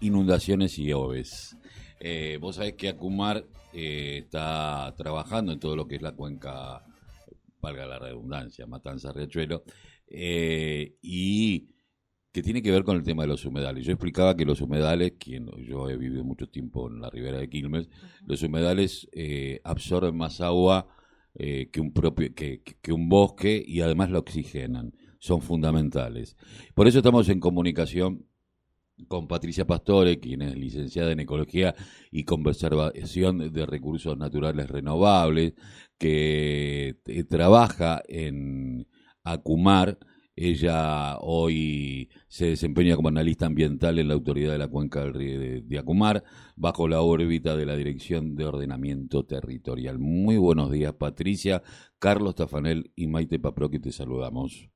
inundaciones y oves. Eh, vos sabés que Acumar eh, está trabajando en todo lo que es la cuenca, valga la redundancia, Matanza Riachuelo, eh, y que tiene que ver con el tema de los humedales. Yo explicaba que los humedales, quien yo he vivido mucho tiempo en la ribera de Quilmes, los humedales eh, absorben más agua eh, que un propio que, que un bosque y además la oxigenan. Son fundamentales. Por eso estamos en comunicación con Patricia Pastore, quien es licenciada en Ecología y Conservación de Recursos Naturales Renovables, que eh, trabaja en Acumar. Ella hoy se desempeña como analista ambiental en la autoridad de la cuenca del río de, Acumar, bajo la órbita de la Dirección de Ordenamiento Territorial. Muy buenos días, Patricia. Carlos Tafanel y Maite Papro, que te saludamos.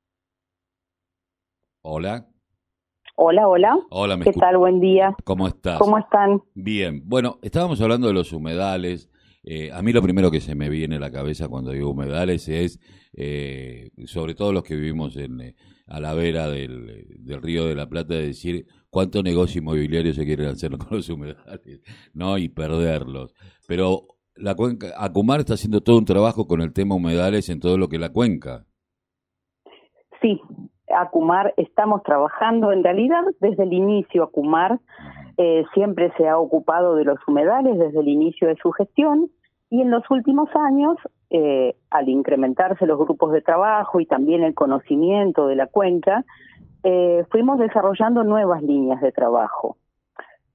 Hola. Hola, hola. Hola, ¿me ¿Qué tal? Buen día. ¿Cómo estás? ¿Cómo están? Bien, bueno, estábamos hablando de los humedales. Eh, a mí lo primero que se me viene a la cabeza cuando digo humedales es, eh, sobre todo los que vivimos en, eh, a la vera del, del río de la Plata, de decir cuánto negocio inmobiliario se quieren hacer con los humedales, ¿no? Y perderlos. Pero la cuenca, Acumar está haciendo todo un trabajo con el tema humedales en todo lo que es la cuenca. Sí, Acumar estamos trabajando. En realidad, desde el inicio, Acumar eh, siempre se ha ocupado de los humedales desde el inicio de su gestión y en los últimos años, eh, al incrementarse los grupos de trabajo y también el conocimiento de la cuenca, eh, fuimos desarrollando nuevas líneas de trabajo.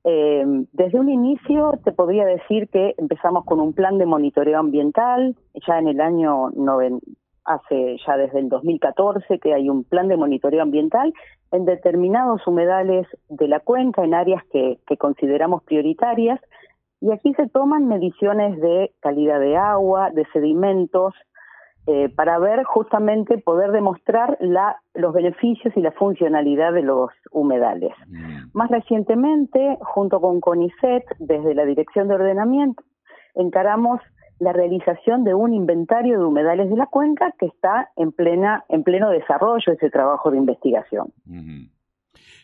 Desde un inicio te podría decir que empezamos con un plan de monitoreo ambiental, ya en el año noven- hace ya desde el 2014 que hay un plan de monitoreo ambiental en determinados humedales de la cuenca, en áreas que, que consideramos prioritarias, y aquí se toman mediciones de calidad de agua, de sedimentos, eh, para ver justamente poder demostrar la, los beneficios y la funcionalidad de los humedales. Más recientemente, junto con CONICET, desde la Dirección de Ordenamiento, encaramos la realización de un inventario de humedales de la cuenca que está en plena en pleno desarrollo ese trabajo de investigación.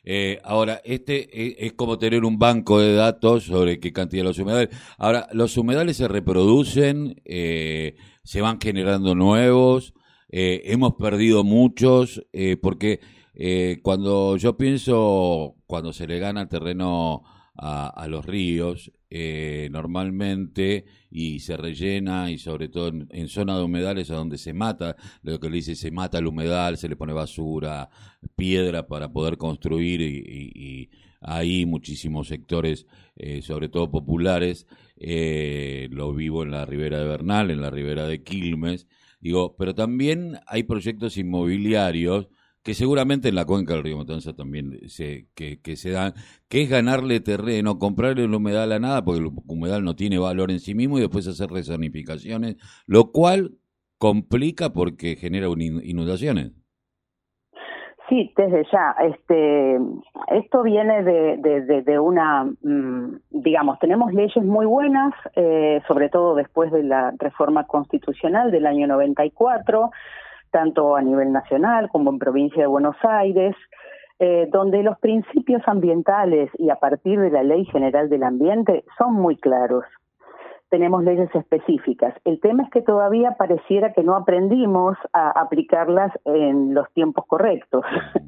Eh, ahora, este eh, es como tener un banco de datos sobre qué cantidad de los humedales. Ahora, los humedales se reproducen, eh, se van generando nuevos, hemos perdido muchos, porque cuando yo pienso, cuando se le gana terreno a, a los ríos, eh, normalmente, y se rellena, y sobre todo en, zona de humedales, a donde se mata, lo que le dice, se mata el humedal, se le pone basura, piedra para poder construir y, y- y hay muchísimos sectores, eh, sobre todo populares, eh, lo vivo en la ribera de Bernal, en la ribera de Quilmes, digo, pero también hay proyectos inmobiliarios que seguramente en la cuenca del río Matanza también se, que, que se dan, que es ganarle terreno, comprarle el humedal a nada, porque el humedal no tiene valor en sí mismo, y después hacer rezonificaciones, lo cual complica porque genera un in- inundaciones. Sí, desde ya. Este, esto viene de, de, de, de una, mm, digamos, tenemos leyes muy buenas, eh, sobre todo después de la reforma constitucional del año 94, tanto a nivel nacional como en provincia de Buenos Aires, eh, donde los principios ambientales y a partir de la Ley General del Ambiente son muy claros. Tenemos leyes específicas. El tema es que todavía pareciera que no aprendimos a aplicarlas en los tiempos correctos.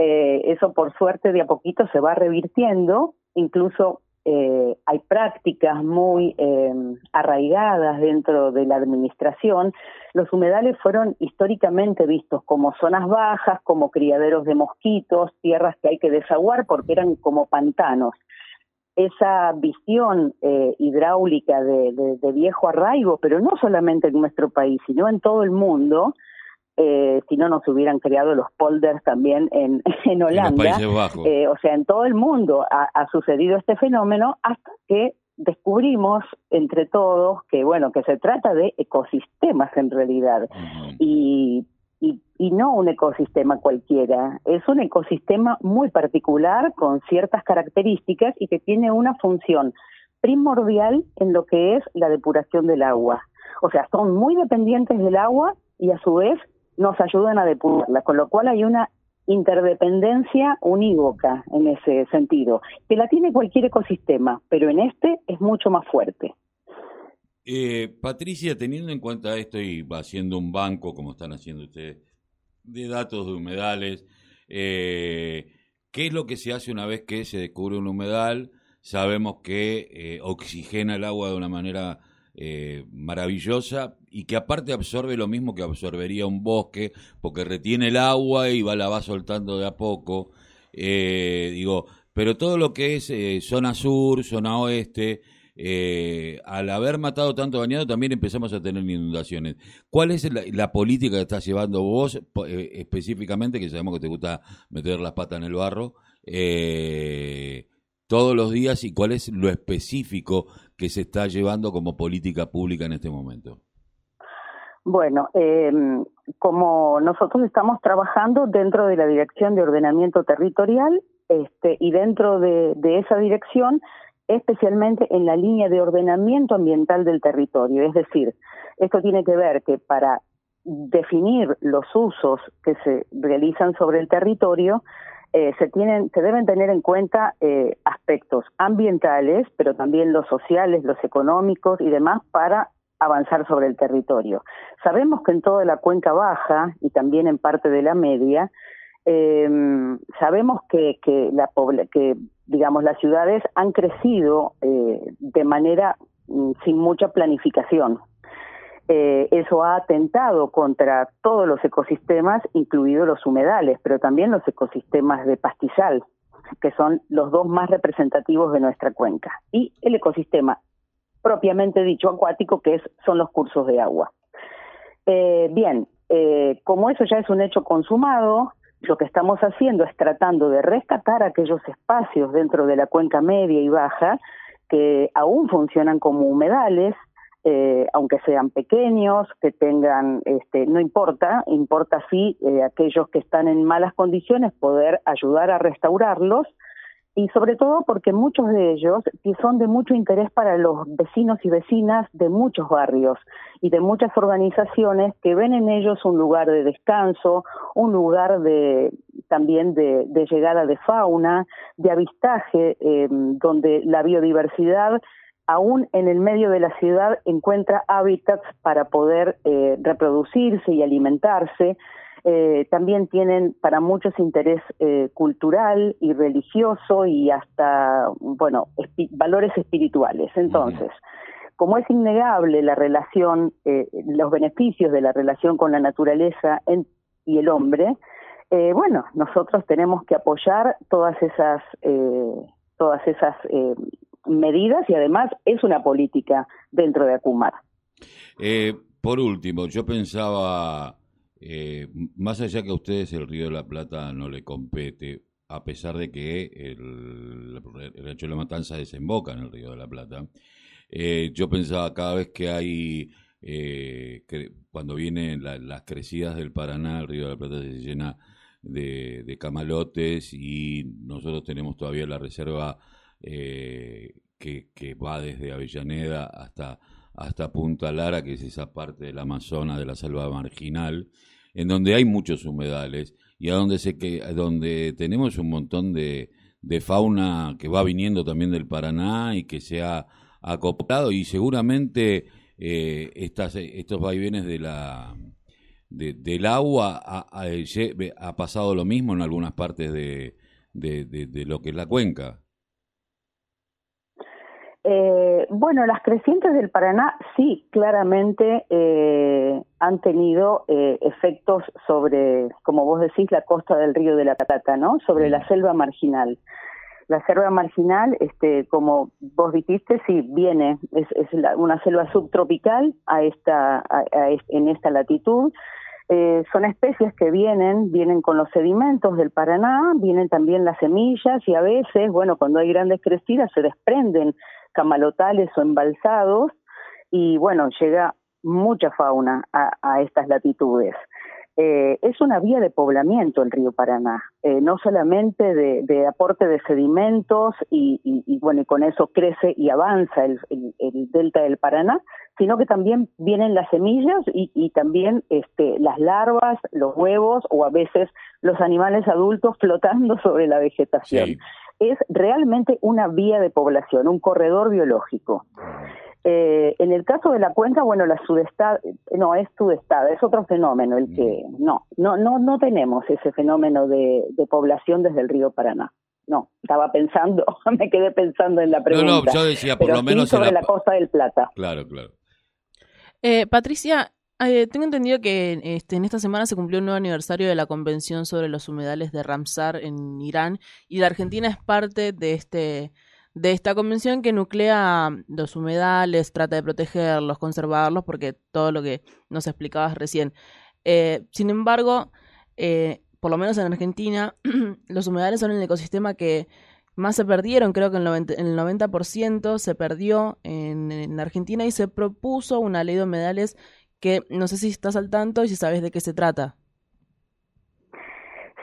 Eh, eso por suerte de a poquito se va revirtiendo, incluso eh, hay prácticas muy eh, arraigadas dentro de la administración. Los humedales fueron históricamente vistos como zonas bajas, como criaderos de mosquitos, tierras que hay que desaguar porque eran como pantanos. Esa visión eh, hidráulica de, de, de viejo arraigo, pero no solamente en nuestro país, sino en todo el mundo, eh, si no nos hubieran creado los polders también en, en En Holanda. Países Bajos. Eh, o sea, en todo el mundo ha, ha sucedido este fenómeno hasta que descubrimos entre todos que, bueno, que se trata de ecosistemas en realidad y, y, y no un ecosistema cualquiera. Es un ecosistema muy particular con ciertas características y que tiene una función primordial en lo que es la depuración del agua. O sea, son muy dependientes del agua y a su vez nos ayudan a depurarla, con lo cual hay una interdependencia unívoca en ese sentido, que la tiene cualquier ecosistema, pero en este es mucho más fuerte. Eh, Patricia, teniendo en cuenta esto y haciendo un banco, como están haciendo ustedes, de datos de humedales, eh, ¿qué es lo que se hace una vez que se descubre un humedal? Sabemos que eh, oxigena el agua de una manera eh, maravillosa y que aparte absorbe lo mismo que absorbería un bosque, porque retiene el agua y va, la va soltando de a poco. Eh, digo, pero todo lo que es eh, zona sur, zona oeste, al haber matado tanto bañado también empezamos a tener inundaciones. ¿Cuál es la, política que estás llevando vos específicamente, que sabemos que te gusta meter las patas en el barro? todos los días y cuál es lo específico que se está llevando como política pública en este momento? Bueno, eh, como nosotros estamos trabajando dentro de la Dirección de Ordenamiento Territorial este, y dentro de, esa dirección, especialmente en la línea de ordenamiento ambiental del territorio. Es decir, esto tiene que ver que para definir los usos que se realizan sobre el territorio, eh, se tienen, se deben tener en cuenta eh, aspectos ambientales, pero también los sociales, los económicos y demás para avanzar sobre el territorio. Sabemos que en toda la cuenca baja y también en parte de la media, eh, sabemos que, que, la, que digamos las ciudades han crecido eh, de manera mm, sin mucha planificación. Eh, eso ha atentado contra todos los ecosistemas, incluidos los humedales, pero también los ecosistemas de pastizal, que son los dos más representativos de nuestra cuenca, y el ecosistema propiamente dicho acuático, que son los cursos de agua. Eh, bien, eh, como eso ya es un hecho consumado, lo que estamos haciendo es tratando de rescatar aquellos espacios dentro de la cuenca media y baja que aún funcionan como humedales, eh, aunque sean pequeños, que tengan, este, no importa, importa sí eh, aquellos que están en malas condiciones poder ayudar a restaurarlos y sobre todo porque muchos de ellos son de mucho interés para los vecinos y vecinas de muchos barrios y de muchas organizaciones que ven en ellos un lugar de descanso, un lugar de también de, llegada de fauna, de avistaje, eh, donde la biodiversidad aún en el medio de la ciudad encuentra hábitats para poder eh, reproducirse y alimentarse. Eh, también tienen para muchos interés eh, cultural y religioso y hasta, bueno, valores espirituales. Entonces, como es innegable la relación, los beneficios de la relación con la naturaleza y el hombre, bueno, nosotros tenemos que apoyar todas esas, todas esas medidas y además es una política dentro de Acumar. Eh, por último, yo pensaba, eh, más allá que a ustedes el Río de la Plata no le compete, a pesar de que el, el de la matanza desemboca en el Río de la Plata, eh, yo pensaba cada vez que hay, cuando vienen las crecidas del Paraná, el Río de la Plata se llena de, de camalotes y nosotros tenemos todavía la reserva eh, que, que, va desde Avellaneda hasta, hasta Punta Lara, que es esa parte del Amazonas, de la selva marginal, en donde hay muchos humedales y a donde, se, que, donde tenemos un montón de, de fauna que va viniendo también del Paraná y que se ha acoplado y seguramente eh, estas, estos vaivenes de la, del agua ha, pasado lo mismo en algunas partes de, de, lo que es la cuenca. Eh, bueno, las crecientes del Paraná sí, claramente eh, han tenido eh, efectos sobre, como vos decís, la costa del río de la Plata, ¿no? Sobre la selva marginal. La selva marginal, este, como vos dijiste, sí viene, es, una selva subtropical a esta, en esta latitud. son especies que vienen, vienen con los sedimentos del Paraná, vienen también las semillas y a veces, bueno, cuando hay grandes crecidas se desprenden camalotales o embalsados y bueno, llega mucha fauna a, estas latitudes. eh, es una vía de poblamiento el río Paraná, eh, no solamente de, aporte de sedimentos y, bueno, y con eso crece y avanza el, delta del Paraná, sino que también vienen las semillas y, también este, las larvas, los huevos o a veces los animales adultos flotando sobre la vegetación. Es realmente una vía de población, un corredor biológico. Eh, en el caso de la cuenca, bueno, la sudestada, no es sudestada, es otro fenómeno, el que mm. no, no, no, no tenemos ese fenómeno de, población desde el río Paraná. No, estaba pensando, me quedé pensando en la pregunta. No, no, yo decía por lo menos sobre la... costa del Plata. Claro, claro. Eh, Patricia, eh, tengo entendido que este, en esta semana se cumplió un nuevo aniversario de la Convención sobre los humedales de Ramsar en Irán y la Argentina es parte de este de esta convención que nuclea los humedales, trata de protegerlos, conservarlos, porque todo lo que nos explicabas recién. Eh, sin embargo, eh, por lo menos en Argentina, los humedales son el ecosistema que más se perdieron, creo que el 90%, se perdió en, Argentina y se propuso una ley de humedales que no sé si estás al tanto y si sabes de qué se trata.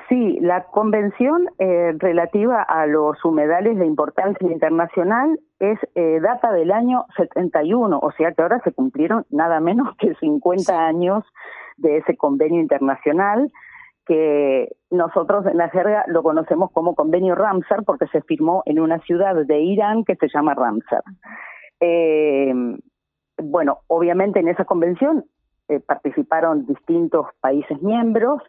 Sí, la convención eh, relativa a los humedales de importancia internacional es eh, data del año 71, o sea que ahora se cumplieron nada menos que 50 años de ese convenio internacional que nosotros en la jerga lo conocemos como convenio Ramsar porque se firmó en una ciudad de Irán que se llama Ramsar. Eh, bueno, obviamente en esa convención participaron distintos países miembros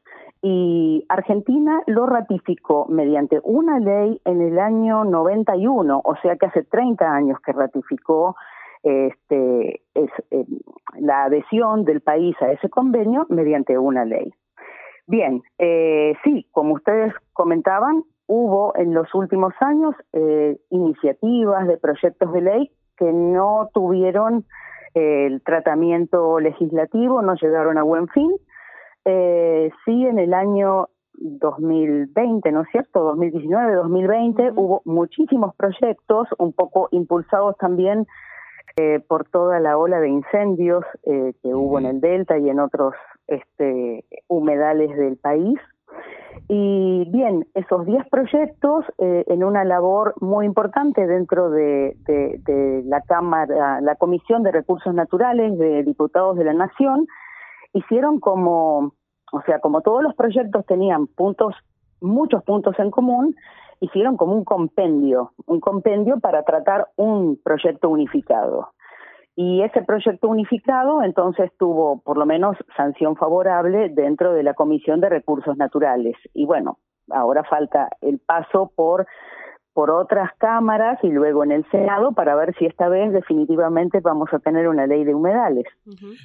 y Argentina lo ratificó mediante una ley en el año 91, o sea que hace 30 años que ratificó este, es, eh, la adhesión del país a ese convenio mediante una ley. Bien, eh, sí, como ustedes comentaban, hubo en los últimos años eh, iniciativas de proyectos de ley que no tuvieron el tratamiento legislativo, no llegaron a buen fin eh, sí, en el año 2020, ¿no es cierto? 2019, 2020 hubo muchísimos proyectos, un poco impulsados también eh, por toda la ola de incendios eh, que hubo en el Delta y en otros este, humedales del país. Y bien, esos 10 proyectos, eh, en una labor muy importante dentro de, de, la Cámara, la Comisión de Recursos Naturales de Diputados de la Nación, hicieron como, o sea, como todos los proyectos tenían puntos, muchos puntos en común, hicieron como un compendio, un compendio para tratar un proyecto unificado. Y ese proyecto unificado entonces tuvo por lo menos sanción favorable dentro de la Comisión de Recursos Naturales. Y bueno, ahora falta el paso por por otras cámaras y luego en el Senado para ver si esta vez definitivamente vamos a tener una ley de humedales.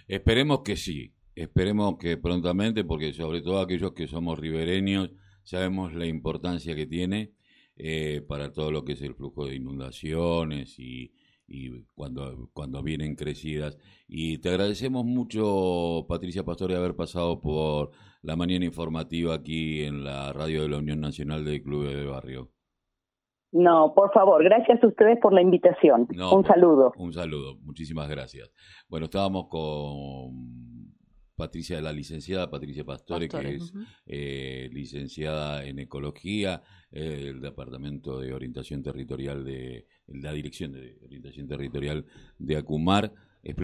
Esperemos que sí, Esperemos que prontamente, porque sobre todo aquellos que somos ribereños, sabemos la importancia que tiene eh, para todo lo que es el flujo de inundaciones y, cuando, cuando vienen crecidas. Y te agradecemos mucho, Patricia Pastore, haber pasado por la mañana informativa aquí en la radio de la Unión Nacional de Clubes de Barrio. No, por favor, gracias a ustedes por la invitación. un saludo. Un saludo, muchísimas gracias. Bueno, estábamos con Patricia, la licenciada Patricia Pastore, que es eh, licenciada en Ecología, eh, el Departamento de Orientación Territorial de, la Dirección de Orientación Territorial de Acumar.